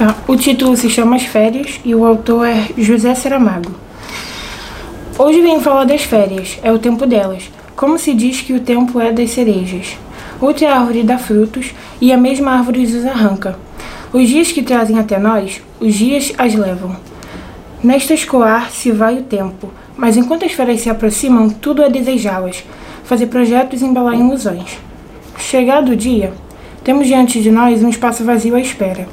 Tá. O título se chama As Férias e o autor é José Saramago. Hoje venho falar das férias, é o tempo delas. Como se diz que o tempo é das cerejas. Outra árvore dá frutos e a mesma árvore os arranca. Os dias que trazem até nós, os dias as levam. Nesta escoar se vai o tempo, mas enquanto as férias se aproximam, tudo é desejá-las, fazer projetos e embalar ilusões. Chegado o dia, temos diante de nós um espaço vazio à espera,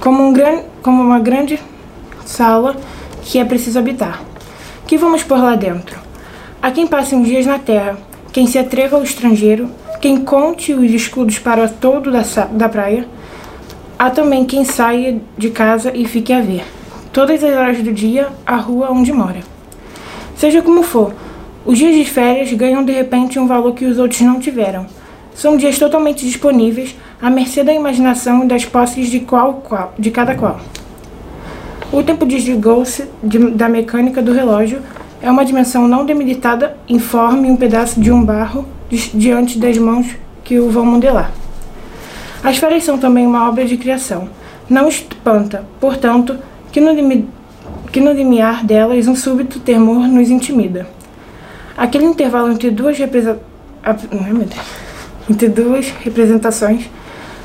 como, um gran, como uma grande sala que é preciso habitar. Que vamos por lá dentro? Há quem passe uns dias na terra, quem se atreva ao estrangeiro, quem conte os escudos para todo da, da praia. Há também quem saia de casa e fique a ver, todas as horas do dia, a rua onde mora. Seja como for, os dias de férias ganham de repente um valor que os outros não tiveram. São dias totalmente disponíveis, à mercê da imaginação e das posses de, qual, qual, de cada qual. O tempo desligou-se de, da mecânica do relógio, é uma dimensão não demilitada, informe um pedaço de um barro di, diante das mãos que o vão modelar. As férias são também uma obra de criação. Não espanta, portanto, que no, que no limiar delas um súbito temor nos intimida. Aquele intervalo entre duas, entre duas representações,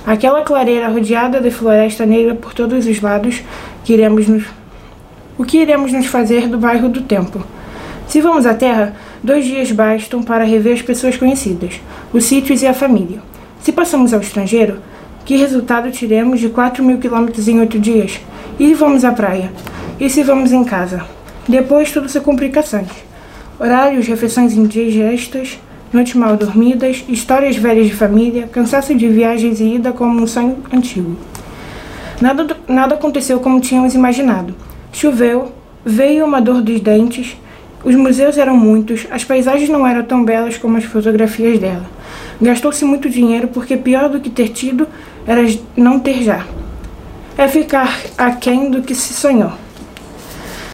aquela clareira rodeada de floresta negra por todos os lados, que iremos nos... o que iremos nos fazer do bairro do tempo? Se vamos à terra, dois dias bastam para rever as pessoas conhecidas, os sítios e a família. Se passamos ao estrangeiro, que resultado tiremos de 4 mil quilômetros em oito dias? E vamos à praia? E se vamos em casa? Depois tudo se complicações horários, refeições indigestas, noites mal dormidas, histórias velhas de família, cansaço de viagens e ida como um sonho antigo. Nada, nada aconteceu como tínhamos imaginado. Choveu, veio uma dor dos dentes, os museus eram muitos, as paisagens não eram tão belas como as fotografias dela. Gastou-se muito dinheiro porque pior do que ter tido era não ter já. É ficar aquém do que se sonhou.